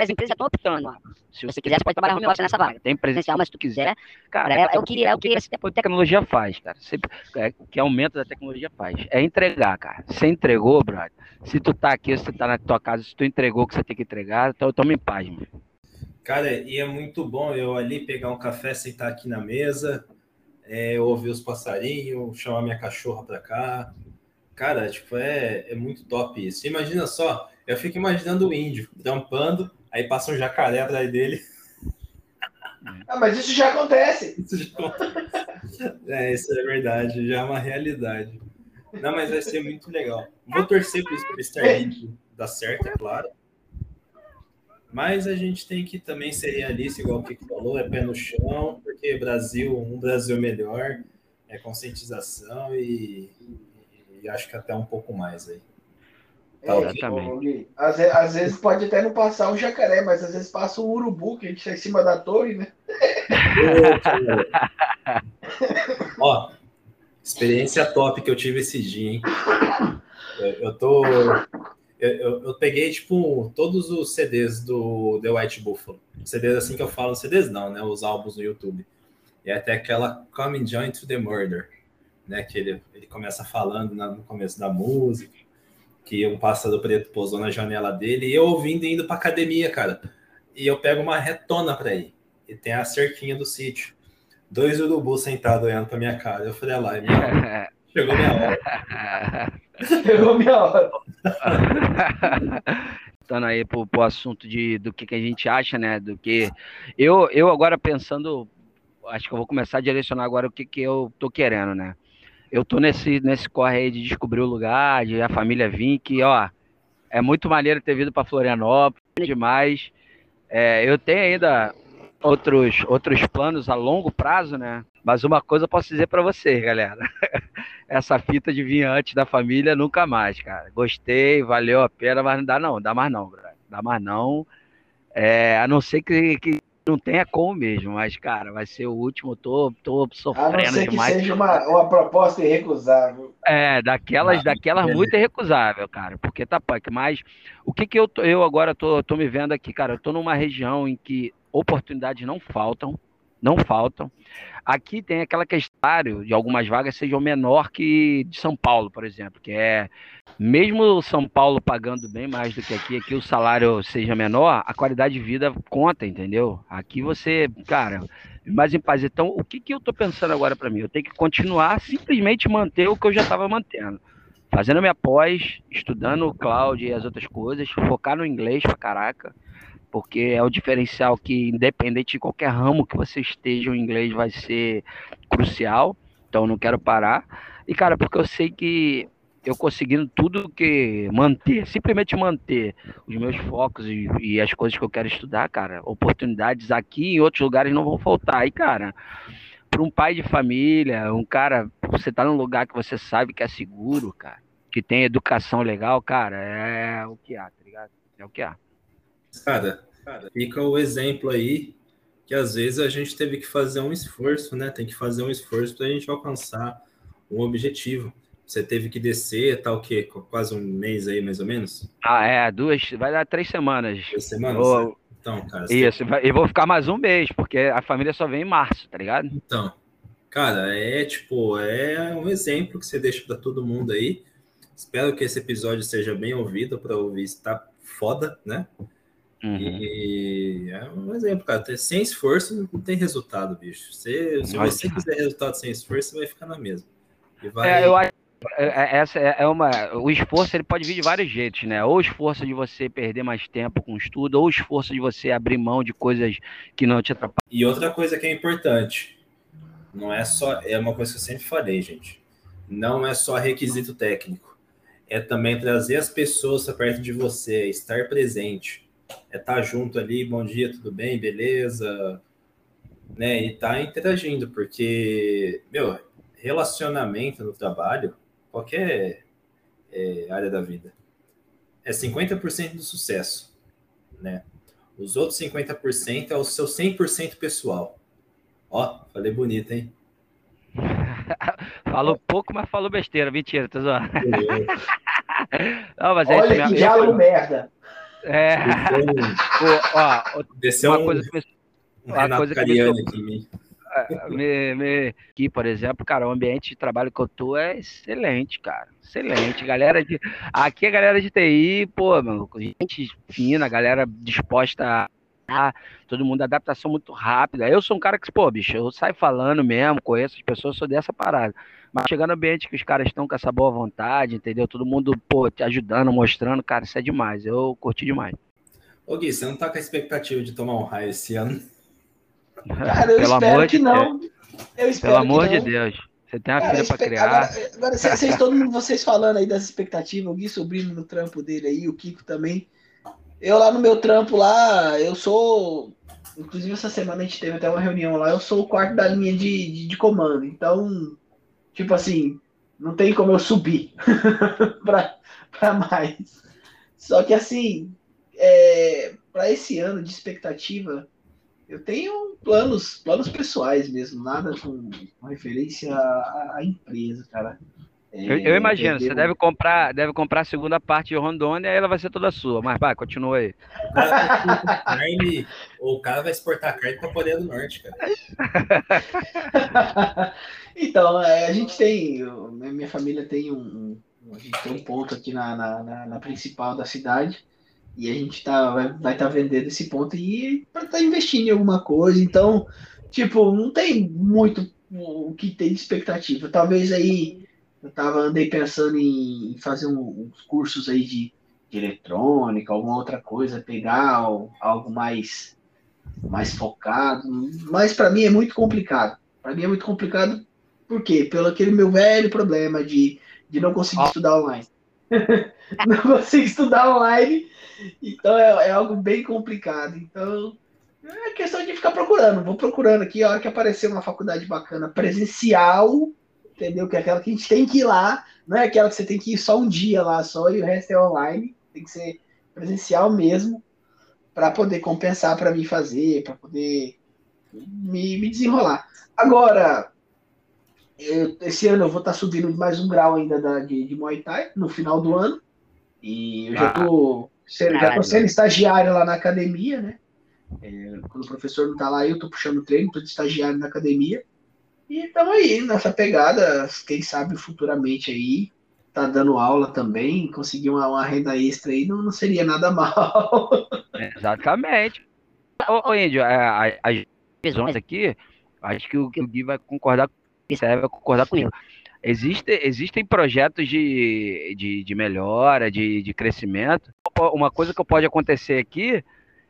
As empresas já estão optando. Se você quiser, você pode trabalhar home office nessa vaga. Tem presencial, mas se tu quiser, Cara, cara, é, é o que é o que esse a tecnologia faz, cara. Sempre, é, o que aumenta da tecnologia faz. É entregar, cara. Você entregou, brother. Se tu tá aqui, se tu tá na tua casa, se tu entregou o que você tem que entregar, então toma em paz, mano. Cara, e é muito bom eu ali pegar um café, sentar aqui na mesa, é, ouvir os passarinhos, chamar minha cachorra pra cá. Cara, tipo, é, é muito top isso. Imagina só, eu fico imaginando o índio trampando, aí passa um jacaré atrás dele. Ah, mas isso já acontece. Isso já- É, isso é verdade, já é uma realidade. Não, mas vai ser muito legal. Vou torcer para o Starlink dar certo, é claro. Mas a gente tem que também ser realista, igual o Kiko falou, é pé no chão, porque Brasil, um Brasil melhor, é conscientização e, e acho que até um pouco mais aí. É, exatamente. ô, Gui, às, às vezes pode até não passar um jacaré, mas às vezes passa um urubu, que a gente tá em cima da torre, né? Ó, experiência top que eu tive esse dia, hein? Eu, eu tô. Eu, eu- eu peguei, tipo, todos os CDs do The White Buffalo. CDs assim que eu falo, CDs não, né? Os álbuns no YouTube. E até aquela Coming Joint to the Murder, né? Que ele, ele começa falando na- no começo da música, que um pássaro preto pousou na janela dele, e eu ouvindo e indo pra academia, cara. E eu pego uma retona pra ir. E tem a cerquinha do sítio. Dois urubus sentados olhando pra minha cara. Eu falei, ah lá, minha hora. chegou minha hora. Pegou minha hora. Voltando aí pro, pro assunto de, do que, que a gente acha, né? Do que. Eu, eu agora pensando, acho que eu vou começar a direcionar agora o que, que eu tô querendo, né? Eu tô nesse, nesse corre aí de descobrir o lugar, de a família vir, que, ó, é muito maneiro ter vindo para Florianópolis, demais. É, eu tenho ainda outros, outros planos a longo prazo, né? Mas uma coisa eu posso dizer para vocês, galera. Essa fita de vir antes da família, nunca mais, cara. Gostei, valeu a pena, mas não dá não, dá mais não, brother. Dá mais não. É, a não ser que, que não tenha como mesmo, mas, cara, vai ser o último, tô, tô A não sofrendo ser que demais. seja uma, uma proposta irrecusável. É, daquelas, Ah, daquelas beleza. muito irrecusável, cara, porque tá punk. Mas o que que eu, tô- eu agora tô, tô me vendo aqui, cara? Eu tô numa região em que oportunidades não faltam, não faltam. Aqui tem aquela questão de algumas vagas sejam menor que de São Paulo, por exemplo, que é mesmo São Paulo pagando bem mais do que aqui, aqui o salário seja menor, a qualidade de vida conta, entendeu? Aqui você, cara, mais em paz. Então, o que, que eu tô pensando agora para mim? Eu tenho que continuar simplesmente manter o que eu já estava mantendo. Fazendo minha pós, estudando o cloud e as outras coisas, focar no inglês pra caraca, porque é o diferencial que, independente de qualquer ramo que você esteja, o inglês vai ser crucial. Então, não quero parar. E, cara, porque eu sei que eu conseguindo tudo que manter, simplesmente manter os meus focos e, e as coisas que eu quero estudar, cara, oportunidades aqui em outros lugares não vão faltar. E, cara, para um pai de família, um cara, você tá num lugar que você sabe que é seguro, cara, que tem educação legal, cara, é o que há, tá ligado? É o que há. Cara, fica o exemplo aí que às vezes a gente teve que fazer um esforço, né? Tem que fazer um esforço para a gente alcançar um objetivo. Você teve que descer, tá o quê? Quase um mês aí, mais ou menos? Ah, é, duas, vai dar três semanas. Três semanas? Ou- Então, cara. Isso, e vou ficar mais um mês, porque a família só vem em março, tá ligado? Então, cara, é tipo, é um exemplo que você deixa para todo mundo aí. Espero que esse episódio seja bem ouvido para ouvir, está foda, né? Uhum. E é um exemplo, cara. Sem esforço não tem resultado, bicho. Se Olha, você quiser resultado sem esforço, você vai ficar na mesma. E vai... É, eu acho é- é- essa é é uma o esforço ele pode vir de vários jeitos, né? Ou o esforço de você perder mais tempo com o estudo, ou o esforço de você abrir mão de coisas que não te atrapalham. E outra coisa que é importante, não é só, é uma coisa que eu sempre falei, gente, não é só requisito técnico, é também trazer as pessoas perto de você, estar presente, é estar junto ali, bom dia, tudo bem, beleza, né, e estar interagindo, porque, meu, relacionamento no trabalho, qualquer é, área da vida, é 50% do sucesso, né? Os outros 50% é o seu 100% pessoal. Ó, falei bonito, hein? Falou pouco, mas falou besteira. Mentira, tô zoando. Não, mas é isso Olha mesmo. que diálogo merda. É, o- ó, Desceu uma um, coisa que um uma coisa que me mim. me, me- aqui, por exemplo, cara, o ambiente de trabalho que eu tô é excelente, cara. Excelente. Galera de. Aqui a galera de TI, pô, mano, gente fina, galera disposta a. Todo mundo, adaptação muito rápida. Eu sou um cara que, pô, bicho, eu saio falando mesmo, conheço as pessoas, sou dessa parada. Mas chegar no ambiente que os caras estão com essa boa vontade, entendeu? Todo mundo, pô, te ajudando, mostrando, cara, isso é demais. Eu curti demais. Ô Gui, você não tá com a expectativa de tomar um raio esse ano? Cara, eu Pelo espero amor que de não. Eu espero Pelo amor que de não. Deus. Você tem uma Cara, filha pra criar. Agora, agora vocês, vocês- todo mundo, vocês falando aí das expectativas, o Gui Sobrinho no trampo dele aí, o Kiko também. Eu lá no meu trampo lá, eu sou. Inclusive essa semana a gente teve até uma reunião lá, eu sou o quarto da linha de, de, de comando. Então, tipo assim, não tem como eu subir pra mais. Só que assim, é, para esse ano de expectativa, eu tenho planos, planos pessoais mesmo, nada com, com referência à, à empresa, cara. É, Eu, eu imagino, entendeu? você deve comprar, deve comprar a segunda parte de Rondônia e ela vai ser toda sua. Mas vai, continua aí. O cara vai exportar carne, o cara vai exportar carne pra Coreia do Norte, cara. então, é, a gente tem, eu- minha família tem um, a gente tem um ponto aqui na, na, na- na principal da cidade e a gente tá, vai estar vai tá vendendo esse ponto e para estar investindo em alguma coisa. Então, tipo, não tem muito o que ter de expectativa. Talvez aí eu tava andei pensando em fazer um- uns cursos aí de, de eletrônica, alguma outra coisa, pegar al- algo mais mais focado, mas para mim é muito complicado. Para mim é muito complicado, por quê? Pelo aquele meu velho problema de, de não conseguir Ó. estudar online. não consigo estudar online, então é, é algo bem complicado. Então é questão de ficar procurando. Vou procurando aqui, a hora que aparecer uma faculdade bacana presencial, entendeu? Que é aquela que a gente tem que ir lá, não é aquela que você tem que ir só um dia lá só e o resto é online, tem que ser presencial mesmo para poder compensar para mim fazer, para poder me, me desenrolar. Agora, eu- esse ano eu vou estar subindo mais um grau ainda da, de, de Muay Thai no final do ano. E eu já Ah. tô, sendo, já tô sendo estagiário lá na academia, né? É, quando o professor não tá lá, eu tô puxando treino, tô de estagiário na academia. E estamos aí nessa pegada, quem sabe futuramente aí, tá dando aula também, conseguir uma, uma renda extra aí não, não seria nada mal. Exatamente. Ô, ô Índio, é, as visões aqui, acho que o, o Gui vai concordar, vai concordar comigo. Existe, existem projetos de, de, de melhora, de, de crescimento. Uma coisa que pode acontecer aqui,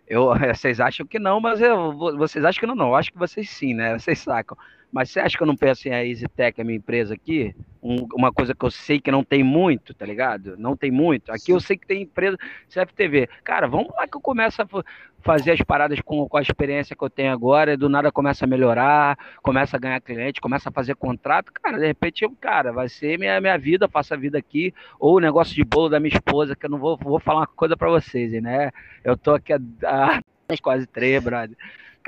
eu, vocês acham que não, mas eu, vocês acham que não, não. Eu acho que vocês sim, né? Vocês sacam. Mas você acha que eu não penso em a EasyTech, a minha empresa aqui? Um- uma coisa que eu sei que não tem muito, tá ligado? Não tem muito. Aqui eu sei que tem empresa CFTV. Cara, vamos lá que eu começo a fa- fazer as paradas com, com a experiência que eu tenho agora, e do nada começa a melhorar, começa a ganhar cliente, começa a fazer contrato. Cara, de repente, eu, cara, vai ser minha, minha vida, eu faço a vida aqui. Ou o negócio de bolo da minha esposa, que eu não vou, vou falar uma coisa pra vocês, né? Eu tô aqui há, há quase três, brother.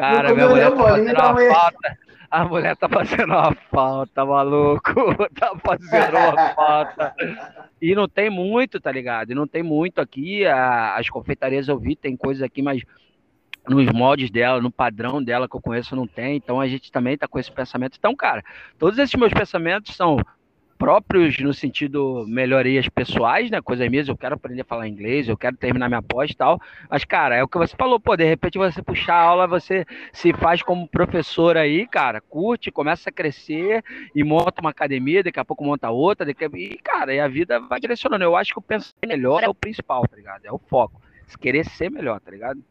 Cara, minha mulher tá fazendo uma falta. A mulher tá fazendo uma falta, maluco. Tá fazendo uma falta. E não tem muito, tá ligado? E não tem muito aqui. As confeitarias eu vi, tem coisas aqui, mas nos moldes dela, no padrão dela que eu conheço não tem. Então a gente também tá com esse pensamento. Então, cara, todos esses meus pensamentos são próprios no sentido melhorias pessoais, né? Coisas minhas, eu quero aprender a falar inglês, eu quero terminar minha pós e tal. Mas, cara, é o que você falou, pô, de repente você puxar a aula, você se faz como professor aí, cara, curte, começa a crescer e monta uma academia, daqui a pouco monta outra, daqui a... e, cara, e a vida vai direcionando. Eu acho que o pensar melhor é o principal, tá ligado? É o foco. Se querer ser melhor, tá ligado?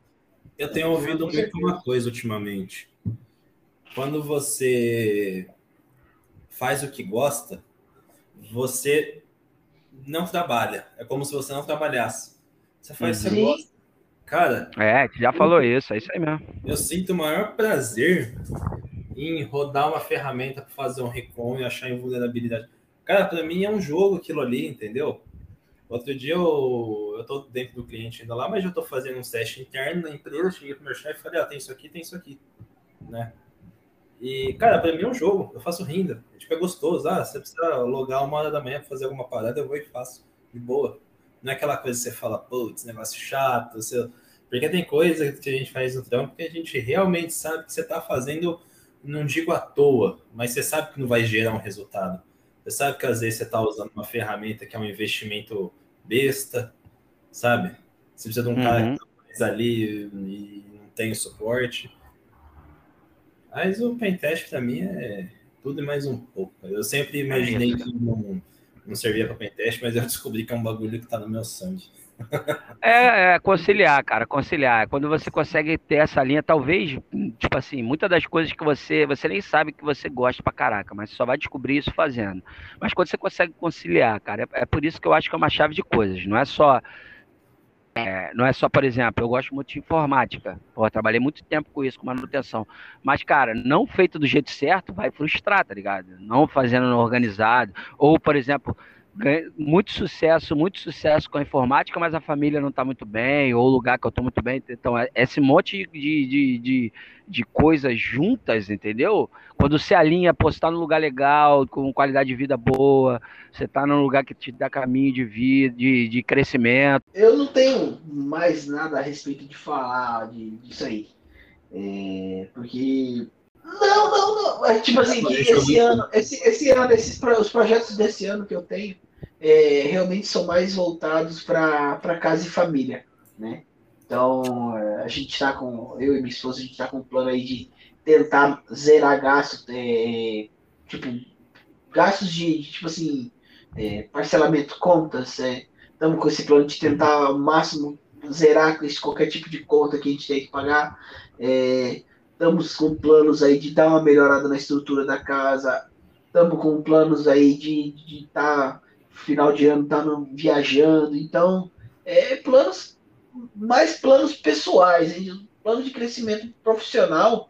Eu tenho ouvido muito uma coisa ultimamente. Quando você faz o que gosta, você não trabalha. É como se você não trabalhasse. Você faz uhum. você. Cara. É, já falou isso, é isso aí mesmo. Eu sinto o maior prazer em rodar uma ferramenta para fazer um recon e achar invulnerabilidade. Cara, para mim é um jogo aquilo ali, entendeu? Outro dia eu, eu tô dentro do cliente ainda lá, mas eu tô fazendo um teste interno na empresa, cheguei pro meu chefe e falei, ah, tem isso aqui, tem isso aqui, né? E, cara, pra mim é um jogo, eu faço rindo. Tipo, é gostoso. Ah, você precisa logar uma hora da manhã pra fazer alguma parada, eu vou e faço. De boa. Não é aquela coisa que você fala, putz, negócio chato. Você... Porque tem coisa que a gente faz no trampo que a gente realmente sabe que você tá fazendo, não digo à toa, mas você sabe que não vai gerar um resultado. Você sabe que às vezes você tá usando uma ferramenta que é um investimento besta, sabe? Você precisa de um uhum. cara que tá ali e não tem suporte. Mas o Pentest para mim é tudo e mais um pouco. Eu sempre imaginei que não, não servia para Pentest, mas eu descobri que é um bagulho que está no meu sangue. É, é, conciliar, cara, conciliar. Quando você consegue ter essa linha, talvez, tipo assim, muitas das coisas que você, você nem sabe que você gosta pra caraca, mas só vai descobrir isso fazendo. Mas quando você consegue conciliar, cara, é, é por isso que eu acho que é uma chave de coisas. Não é só é, não é só, por exemplo, eu gosto muito de informática. Pô, trabalhei muito tempo com isso, com manutenção. Mas, cara, não feito do jeito certo vai frustrar, tá ligado? Não fazendo organizado. Ou, por exemplo, muito sucesso, muito sucesso com a informática, mas a família não está muito bem, ou o lugar que eu estou muito bem. Então, é, esse monte de, de, de, de, coisas juntas, entendeu? Quando você alinha, pô, você tá num lugar legal, com qualidade de vida boa, você está num lugar que te dá caminho de vida, de, de crescimento. Eu não tenho mais nada a respeito de falar de, disso aí. É, porque não, não, não. É, tipo assim, esse ano, esse, esse ano, esses os projetos desse ano que eu tenho, é, realmente são mais voltados para casa e família, né? Então, é, a gente está com, eu e minha esposa, a gente está com um plano aí de tentar zerar gastos, é, tipo, gastos de, de tipo assim, é, parcelamento, contas, estamos é, com esse plano de tentar ao máximo zerar qualquer tipo de conta que a gente tem que pagar, estamos com planos aí de dar uma melhorada na estrutura da casa, estamos com planos aí de estar tá final de ano tá no, viajando, então é planos mais planos pessoais, plano de crescimento profissional.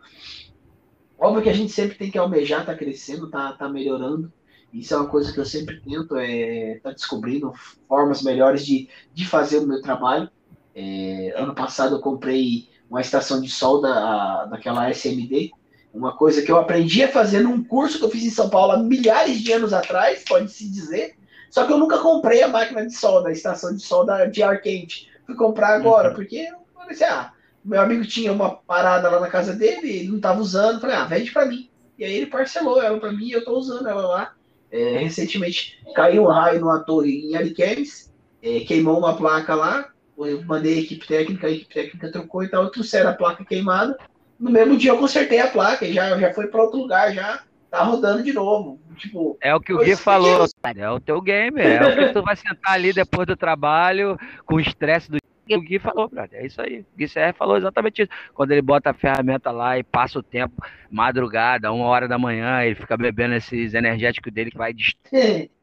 Óbvio que a gente sempre tem que almejar, tá crescendo, tá, tá melhorando. Isso é uma coisa que eu sempre tento, é tá descobrindo formas melhores de, de fazer o meu trabalho. É, ano passado eu comprei uma estação de sol da, daquela SMD, uma coisa que eu aprendi a fazer num curso que eu fiz em São Paulo há milhares de anos atrás, pode-se dizer. Só que eu nunca comprei a máquina de solda, a estação de solda de ar quente. Fui comprar agora, uhum. porque eu falei assim, ah, meu amigo tinha uma parada lá na casa dele, ele não estava usando, falei, ah, vende para mim. E aí ele parcelou ela para mim e eu estou usando ela lá. É, recentemente caiu um raio numa torre em Ariquemes, é, queimou uma placa lá, eu mandei a equipe técnica, a equipe técnica trocou e tal, trouxeram a placa queimada. No mesmo dia eu consertei a placa e já, já foi para outro lugar, já tá rodando de novo. Tipo, é o que o Gui falou, é o teu game, é o que tu vai sentar ali depois do trabalho, com o estresse do o Gui falou, brother, é isso aí. O Gui Serra falou exatamente isso. Quando ele bota a ferramenta lá e passa o tempo, madrugada, uma hora da manhã, ele fica bebendo esses energéticos dele que vai destruir.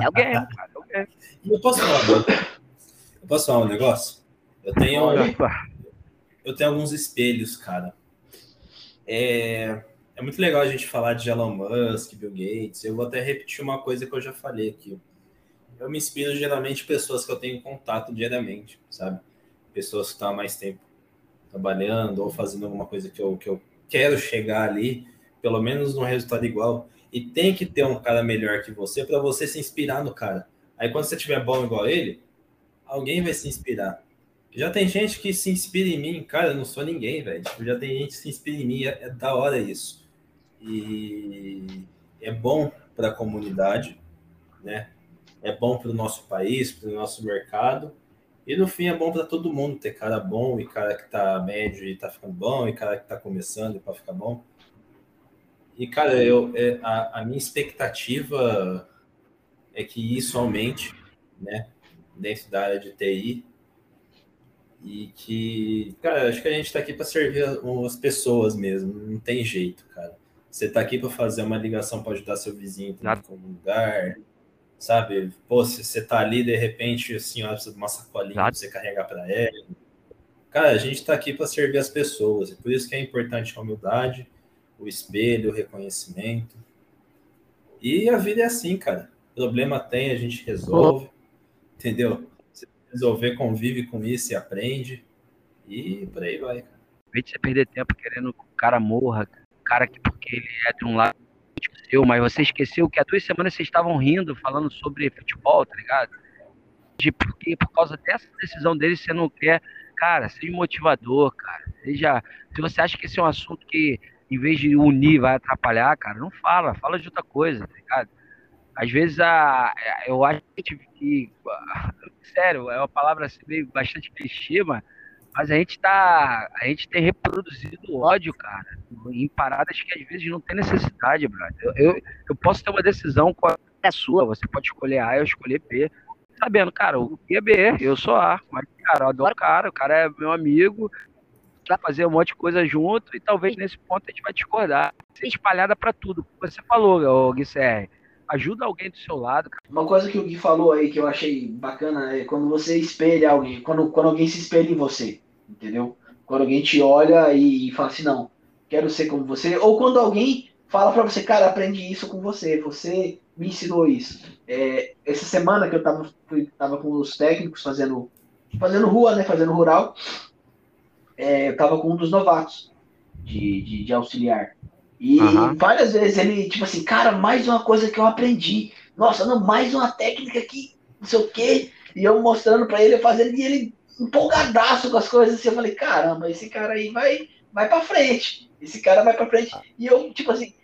É o game, cara, é o game. Eu posso falar, eu posso falar um negócio? Eu tenho, eu tenho alguns espelhos, cara. É, é muito legal a gente falar de Elon Musk, Bill Gates. Eu vou até repetir uma coisa que eu já falei aqui. Eu me inspiro geralmente em pessoas que eu tenho contato diariamente, sabe? Pessoas que estão há mais tempo. trabalhando ou fazendo alguma coisa que eu, que eu quero chegar ali, pelo menos num resultado igual. E tem que ter um cara melhor que você para você se inspirar no cara. Aí quando você tiver bom igual ele, alguém vai se inspirar. Já tem gente que se inspira em mim, cara, eu não sou ninguém, velho. Tipo, já tem gente que se inspira em mim, é, é da hora isso. E é bom para a comunidade, né? É bom para o nosso país, para o nosso mercado. E no fim é bom para todo mundo ter cara bom e cara que tá médio e tá ficando bom, e cara que tá começando para ficar bom. E, cara, eu, é, a, a minha expectativa é que isso aumente, né? Dentro da área de TI. E que, cara, acho que a gente está aqui para servir as pessoas mesmo, não tem jeito, cara. Você está aqui para fazer uma ligação para ajudar seu vizinho em algum lugar, sabe? Pô, se você tá ali, de repente, assim, ó, precisa de uma sacolinha para você carregar para ela. Cara, a gente está aqui para servir as pessoas, e por isso que é importante a humildade, o espelho, o reconhecimento. E a vida é assim, cara. Problema tem, a gente resolve, entendeu? Se resolver, convive com isso e aprende. E por aí vai. Em você perder tempo querendo que o cara morra, cara que porque ele é de um lado seu, mas você esqueceu que há duas semanas vocês estavam rindo, falando sobre futebol, tá ligado? De porque por causa dessa decisão dele você não quer, cara, seja motivador, cara. Seja, se você acha que esse é um assunto que em vez de unir vai atrapalhar, cara, não fala, fala de outra coisa, tá ligado? Às vezes a, eu acho que, sério, é uma palavra assim, meio bastante clichê, mas mas a gente tá. A gente tem reproduzido ódio, cara, em paradas que às vezes não tem necessidade, brother. Eu, eu, eu posso ter uma decisão qual é a sua, você pode escolher A, eu escolher B. Sabendo, cara, o B é B, eu sou A. Mas, cara, eu adoro o cara, o cara é meu amigo, vai fazer um monte de coisa junto e talvez nesse ponto a gente vai discordar. Ser espalhada para tudo. Você falou, Gui Serre, ajuda alguém do seu lado. Uma coisa que o Gui falou aí que eu achei bacana é quando você espelha alguém, quando, quando alguém se espelha em você entendeu? Quando alguém te olha e, fala assim, não, quero ser como você, ou quando alguém fala para você, cara, aprendi isso com você, você me ensinou isso. É, essa semana que eu tava, fui, tava com os técnicos fazendo, fazendo rua, né, fazendo rural, é, eu tava com um dos novatos de, de, de auxiliar. E uhum. várias vezes ele, tipo assim, cara, mais uma coisa que eu aprendi. Nossa, não, mais uma técnica aqui, não sei o quê. E eu mostrando para ele, fazendo, e ele empolgadaço com as coisas, assim, eu falei, caramba, esse cara aí vai, vai pra frente. Esse cara vai pra frente. E eu, tipo assim,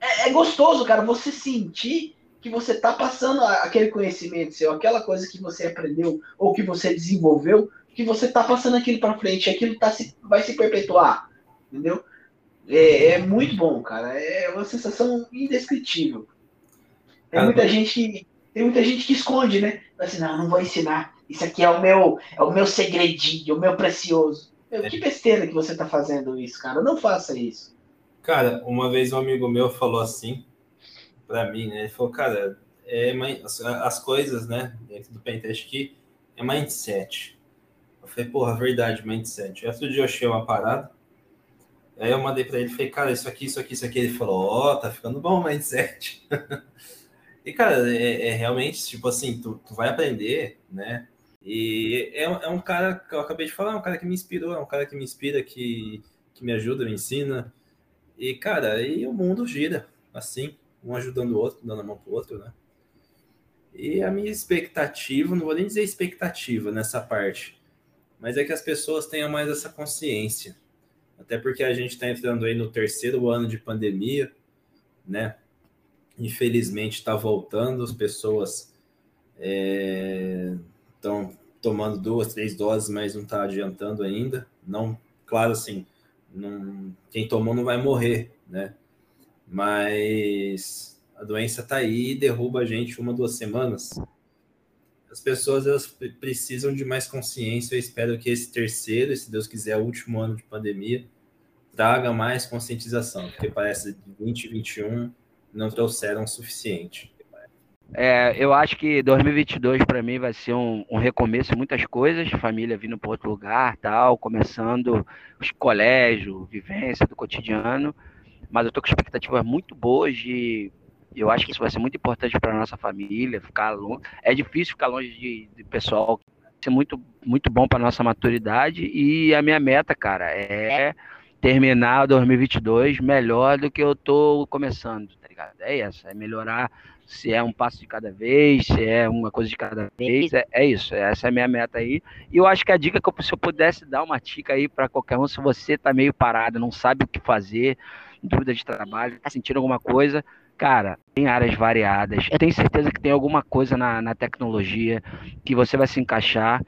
é, é gostoso, cara, você sentir que você tá passando aquele conhecimento seu, aquela coisa que você aprendeu ou que você desenvolveu, que você tá passando aquilo para frente, aquilo tá se, vai se perpetuar, entendeu? É, é, muito bom, cara. É uma sensação indescritível. Tem muita gente que tem muita gente que esconde, né? Assim, não, não vou ensinar. Isso aqui é o meu, é o meu segredinho, o meu precioso. Meu, que besteira que você tá fazendo isso, cara. Não faça isso. Cara, uma vez um amigo meu falou assim para mim, né? Ele falou, cara, é, as, as coisas, né, dentro do Pentest aqui, é mindset. Eu falei, porra, verdade, mindset. Outro dia eu achei uma parada, aí eu mandei para ele, falei, cara, isso aqui, isso aqui, isso aqui. Ele falou, ó, oh, tá ficando bom o mindset. e, cara, é, é, realmente, tipo assim, tu, tu vai aprender, né? E é, é um cara que eu acabei de falar, é um cara que me inspirou, é um cara que me inspira, que, que me ajuda, me ensina. E, cara, aí o mundo gira, assim, um ajudando o outro, dando a mão pro outro, né? E a minha expectativa, não vou nem dizer expectativa nessa parte, mas é que as pessoas tenham mais essa consciência. Até porque a gente está entrando aí no terceiro ano de pandemia, né? Infelizmente está voltando, as pessoas é, estão tomando duas, três doses, mas não está adiantando ainda. Não, claro, assim, não, quem tomou não vai morrer, né? Mas a doença está aí e derruba a gente uma, duas semanas. As pessoas elas precisam de mais consciência. Eu espero que esse terceiro, se Deus quiser, o último ano de pandemia, traga mais conscientização, porque parece que 2021 não trouxeram o suficiente. É, eu acho que 2022 para mim vai ser um, um recomeço muitas coisas, família vindo para outro lugar, tal, começando os colégios, vivência do cotidiano, mas eu tô com expectativas muito boas de eu acho que isso vai ser muito importante para nossa família, ficar longe. É difícil ficar longe de, de pessoal ser muito, muito bom para nossa maturidade e a minha meta, cara, é terminar 2022 melhor do que eu tô começando, tá ligado? É essa, é melhorar se é um passo de cada vez, se é uma coisa de cada vez, é, é isso, essa é a minha meta aí. E eu acho que a dica que eu, se eu pudesse dar uma dica aí para qualquer um, se você tá meio parado, não sabe o que fazer, dúvida de trabalho, tá sentindo alguma coisa, cara, tem áreas variadas. Eu tenho certeza que tem alguma coisa na, na tecnologia que você vai se encaixar.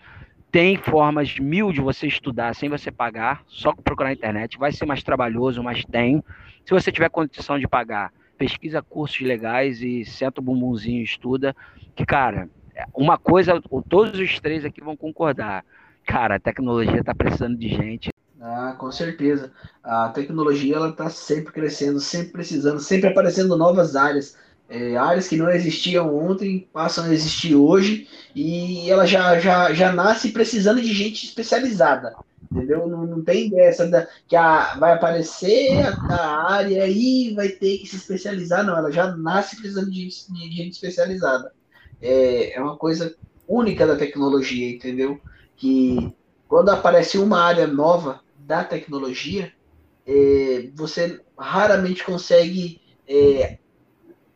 Tem formas mil de você estudar sem você pagar, só procurar na internet. Vai ser mais trabalhoso, mas tem. Se você tiver condição de pagar, pesquisa cursos legais e senta o bumbumzinho estuda. Que, cara, uma coisa, todos os três aqui vão concordar. Cara, a tecnologia está precisando de gente. Ah, com certeza. A tecnologia ela está sempre crescendo, sempre precisando, sempre aparecendo novas áreas. É, áreas que não existiam ontem passam a existir hoje e ela já, já, já nasce precisando de gente especializada. Entendeu? Não, não tem dessa da, que a, vai aparecer a, a área e vai ter que se especializar, não. Ela já nasce precisando de, de gente especializada. É, é uma coisa única da tecnologia, entendeu? Que quando aparece uma área nova, da tecnologia, é, você raramente consegue é,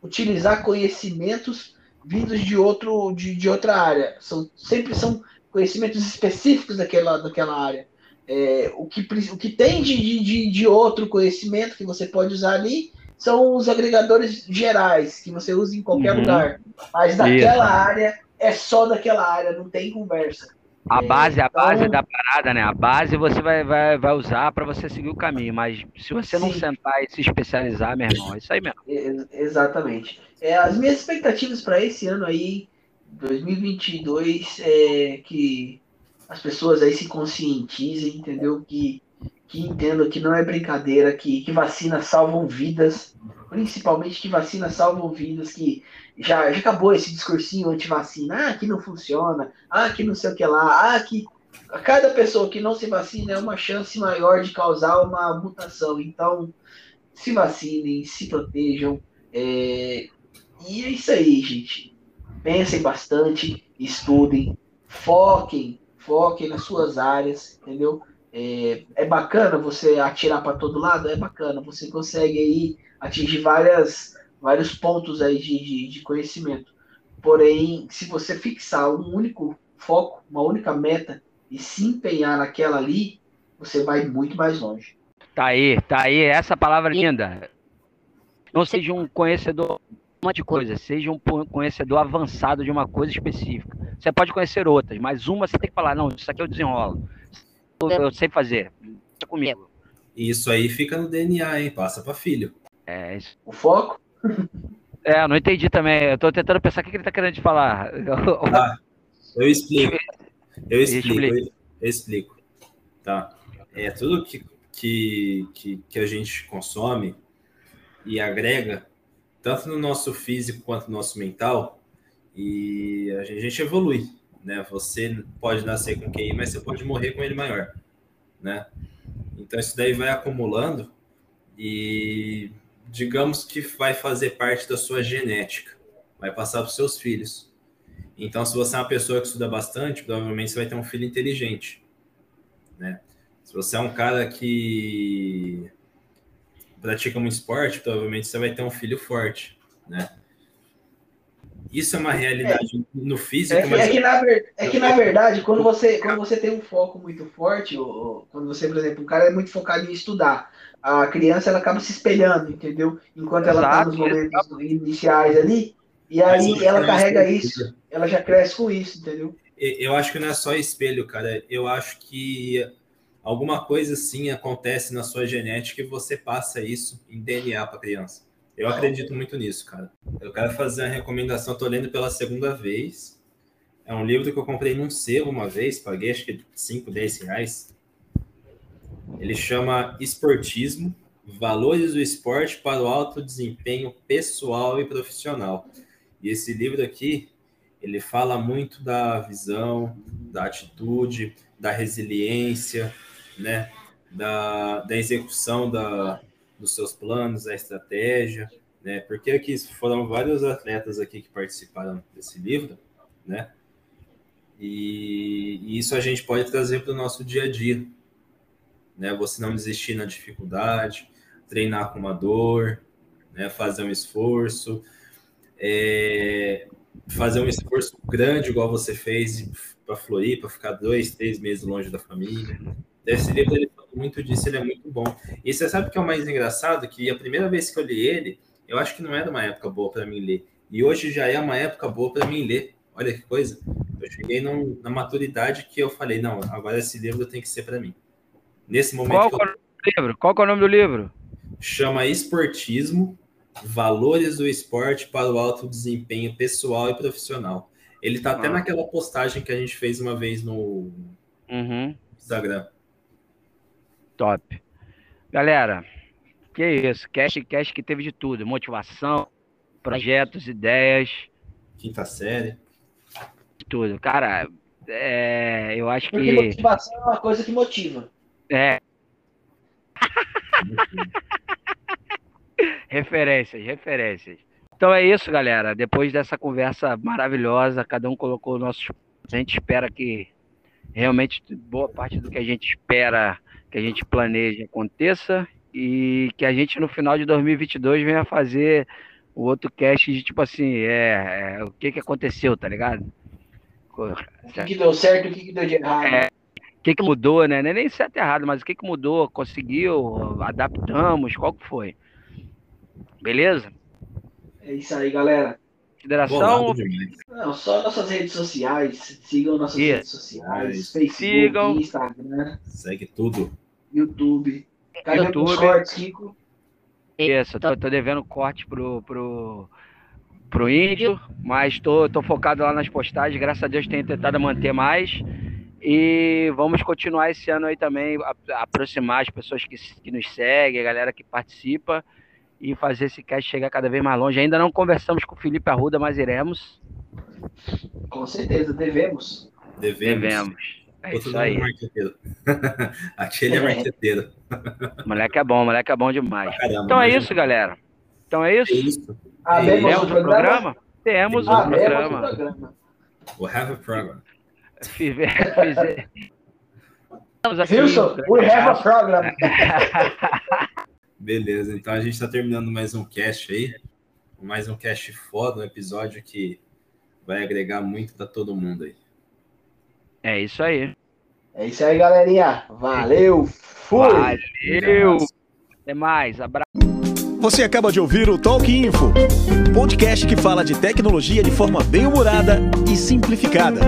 utilizar conhecimentos vindos de outro de, de outra área. São, sempre são conhecimentos específicos daquela, daquela área. É, o, que, o que tem de, de, de outro conhecimento que você pode usar ali são os agregadores gerais, que você usa em qualquer uhum. lugar. Mas daquela Isso. área é só daquela área, não tem conversa. A é, base, a base então da parada, né? A base você vai, vai, vai usar para você seguir o caminho, mas se você não sentar e se especializar, meu irmão, é isso aí mesmo. exatamente. É, as minhas expectativas para esse ano aí, 2022, é que as pessoas aí se conscientizem, entendeu? Que, que entendam que não é brincadeira, que, que vacinas salvam vidas, principalmente que vacinas salvam vidas, que já, já acabou esse discursinho anti-vacina, ah, que não funciona, ah, que não sei o que lá, ah, que cada pessoa que não se vacina é uma chance maior de causar uma mutação. Então, se vacinem, se protejam. É... E é isso aí, gente. Pensem bastante, estudem, foquem, foquem nas suas áreas, entendeu? É, é bacana você atirar para todo lado? É bacana. Você consegue aí atingir várias vários pontos aí de, de, de conhecimento. Porém, se você fixar um único foco, uma única meta e se empenhar naquela ali, você vai muito mais longe. Tá aí, tá aí, essa palavra linda. Não seja um conhecedor de de coisa, seja um conhecedor avançado de uma coisa específica. Você pode conhecer outras, mas uma você tem que falar, não, isso aqui eu desenrolo. Eu sei fazer. Comigo. Isso aí fica no DNA, hein? Passa para filho. É isso. O foco é, não entendi também. Eu tô tentando pensar o que ele tá querendo te falar. Ah, eu explico. Eu explico, eu, eu explico. Tá. É tudo que, que, que, que a gente consome e agrega, tanto no nosso físico quanto no nosso mental, e a gente, a gente evolui. Né? Você pode nascer com QI, mas você pode morrer com ele maior, né? Então isso daí vai acumulando e digamos que vai fazer parte da sua genética, vai passar para os seus filhos. Então, se você é uma pessoa que estuda bastante, provavelmente você vai ter um filho inteligente, né? Se você é um cara que pratica um esporte, provavelmente você vai ter um filho forte, né? Isso é uma realidade é, no físico. É que, é, que na, é que, na, verdade, quando você, quando você tem um foco muito forte, ou, quando você, por exemplo, um cara é muito focado em estudar, a criança ela acaba se espelhando, entendeu? Enquanto ela está nos momentos iniciais ali, e aí ela carrega isso, ela já cresce com isso, entendeu? Eu acho que não é só espelho, cara. Eu acho que alguma coisa sim acontece na sua genética e você passa isso em DNA para a criança. Eu acredito muito nisso, cara. Eu quero fazer a recomendação, estou lendo pela segunda vez. É um livro que eu comprei num selo uma vez, paguei acho que 5, 10 reais. Ele chama Esportismo, Valores do Esporte para o Alto Desempenho Pessoal e Profissional. E esse livro aqui, ele fala muito da visão, da atitude, da resiliência, né? da, da execução da, dos seus planos, da estratégia, né? Porque aqui foram vários atletas aqui que participaram desse livro, né? E, e isso a gente pode trazer para o nosso dia a dia. Né? Você não desistir na dificuldade, treinar com uma dor, né? fazer um esforço, é, fazer um esforço grande, igual você fez para Floripa, ficar dois, três meses longe da família. Esse livro ele muito disso, ele é muito bom. E você sabe o que é o mais engraçado? Que a primeira vez que eu li ele, eu acho que não era uma época boa para mim ler. E hoje já é uma época boa para mim ler. Olha que coisa. Eu cheguei num, na maturidade que eu falei, não, agora esse livro tem que ser para mim. Nesse momento. Qual, eu... é livro? Qual é o nome do livro? Chama Esportismo, Valores do Esporte para o Alto Desempenho Pessoal e Profissional. Ele tá ah. até naquela postagem que a gente fez uma vez no uhum. Instagram. Top. Galera, que isso, cast, cast que teve de tudo, motivação, projetos, ideias. Quinta série. Tudo. Cara, é, eu acho Porque que... motivação é uma coisa que motiva. É. referências, referências. Então é isso, galera. Depois dessa conversa maravilhosa, cada um colocou nossos. A gente espera que realmente boa parte do que a gente espera que a gente planeja aconteça e que a gente no final de 2022 venha fazer o outro cast de tipo assim, é, é o que que aconteceu, tá ligado? O que, que deu certo, o que, que deu de errado. É, o que, que mudou, né? Não é nem certo e errado, mas o que, que mudou? Conseguiu? Adaptamos? Qual que foi? Beleza? É isso aí, galera. Consideração? Não, só nossas redes sociais. Sigam nossas isso. redes sociais. Facebook, Sigam. Instagram. Segue tudo. YouTube. Cadê YouTube. Shorts, Kiko? Isso, tô, tô devendo corte pro, pro, pro índio, mas tô, tô focado lá nas postagens. Graças a Deus tenho tentado manter mais. E vamos continuar esse ano aí também, a, aproximar as pessoas que, que nos seguem, a galera que participa e fazer esse cast chegar cada vez mais longe. Ainda não conversamos com o Felipe Arruda, mas iremos. Com certeza, devemos. Devemos. devemos. É isso aí. Aquele é marqueteiro. moleque é bom, moleque é bom demais. Caramba, então é isso, galera. Então é isso. É isso. Ah, Temos um programa? programa? Temos ah, um programa. programa. We'll have a program. Wilson, we have a program. Beleza, então a gente está terminando mais um cast aí. Mais um cast foda, um episódio que vai agregar muito para todo mundo aí. É isso aí. É isso aí, galerinha. Valeu. Fui. Valeu. Até mais. Abraço. Você acaba de ouvir o Talk Info, podcast que fala de tecnologia de forma bem humorada e simplificada.